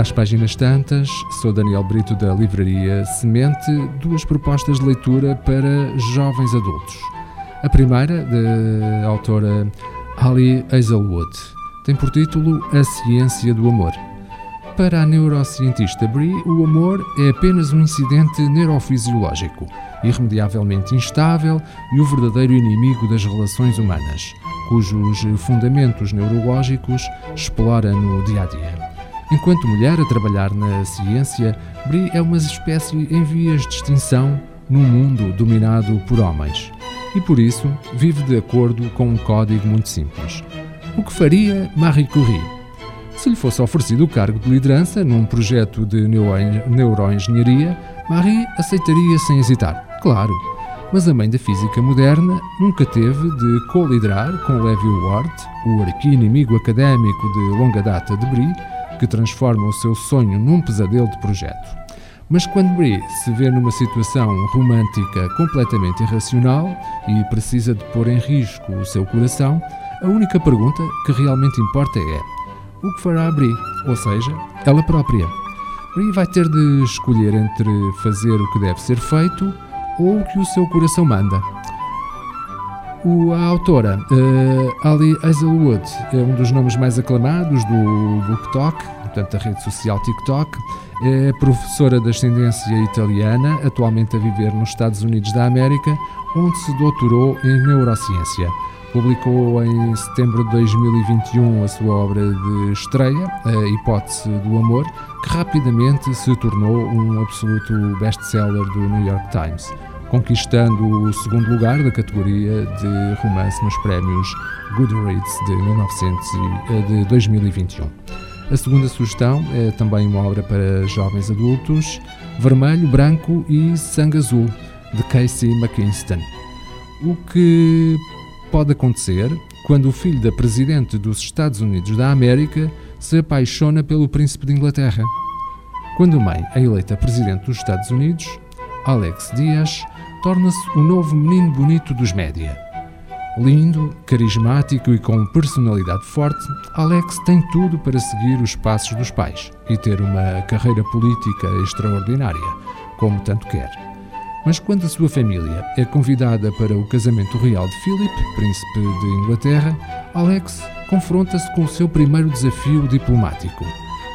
Às páginas tantas, sou Daniel Brito da livraria Semente, duas propostas de leitura para jovens adultos. A primeira, da autora Ali Hazelwood, tem por título A Ciência do Amor. Para a neurocientista Brie, o amor é apenas um incidente neurofisiológico, irremediavelmente instável e o verdadeiro inimigo das relações humanas, cujos fundamentos neurológicos explora no dia a dia. Enquanto mulher a trabalhar na ciência, Brie é uma espécie em vias de extinção num mundo dominado por homens. E por isso vive de acordo com um código muito simples. O que faria Marie Curie? Se lhe fosse oferecido o cargo de liderança num projeto de neuroengenharia, Marie aceitaria sem hesitar, claro. Mas a mãe da física moderna nunca teve de co-liderar com Levi Ward, o arqui-inimigo académico de longa data de Brie, que transforma o seu sonho num pesadelo de projeto. Mas quando Brie se vê numa situação romântica completamente irracional e precisa de pôr em risco o seu coração, a única pergunta que realmente importa é: o que fará Brie, ou seja, ela própria. Brie vai ter de escolher entre fazer o que deve ser feito ou o que o seu coração manda. O, a autora, uh, Ali Hazelwood, é um dos nomes mais aclamados do BookTok, portanto, a rede social TikTok. É professora de ascendência italiana, atualmente a viver nos Estados Unidos da América, onde se doutorou em neurociência. Publicou em setembro de 2021 a sua obra de estreia, A Hipótese do Amor, que rapidamente se tornou um absoluto best-seller do New York Times, conquistando o segundo lugar da categoria de romance nos prémios Goodreads de, 1900 de 2021. A segunda sugestão é também uma obra para jovens adultos, Vermelho, Branco e Sangue Azul, de Casey McKinston. O que pode acontecer quando o filho da presidente dos Estados Unidos da América se apaixona pelo príncipe de Inglaterra. Quando a mãe é eleita presidente dos Estados Unidos, Alex Dias torna-se o novo menino bonito dos média. Lindo, carismático e com personalidade forte, Alex tem tudo para seguir os passos dos pais e ter uma carreira política extraordinária, como tanto quer. Mas quando a sua família é convidada para o casamento real de Philip, príncipe de Inglaterra, Alex confronta-se com o seu primeiro desafio diplomático: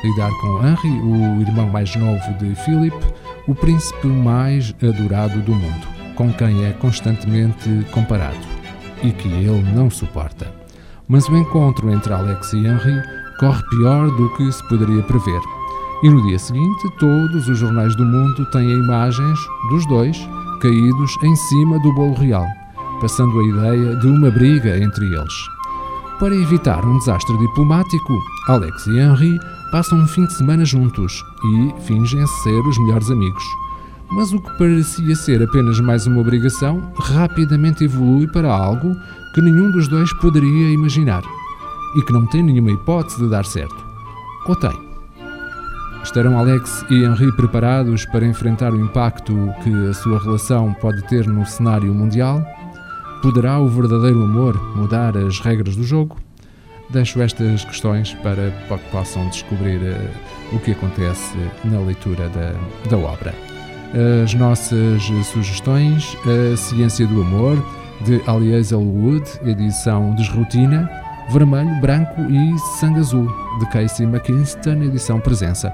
lidar com Henry, o irmão mais novo de Philip, o príncipe mais adorado do mundo, com quem é constantemente comparado e que ele não suporta. Mas o encontro entre Alex e Henry corre pior do que se poderia prever. E no dia seguinte, todos os jornais do mundo têm imagens dos dois caídos em cima do bolo real, passando a ideia de uma briga entre eles. Para evitar um desastre diplomático, Alex e Henry passam um fim de semana juntos e fingem ser os melhores amigos. Mas o que parecia ser apenas mais uma obrigação rapidamente evolui para algo que nenhum dos dois poderia imaginar e que não tem nenhuma hipótese de dar certo. Ou tem? Estarão Alex e Henri preparados para enfrentar o impacto que a sua relação pode ter no cenário mundial? Poderá o verdadeiro amor mudar as regras do jogo? Deixo estas questões para que possam descobrir uh, o que acontece na leitura da, da obra. As nossas sugestões: A Ciência do Amor, de Ali Hazelwood, edição Desrotina, Vermelho, Branco e Sangue Azul, de Casey McKinston, edição Presença.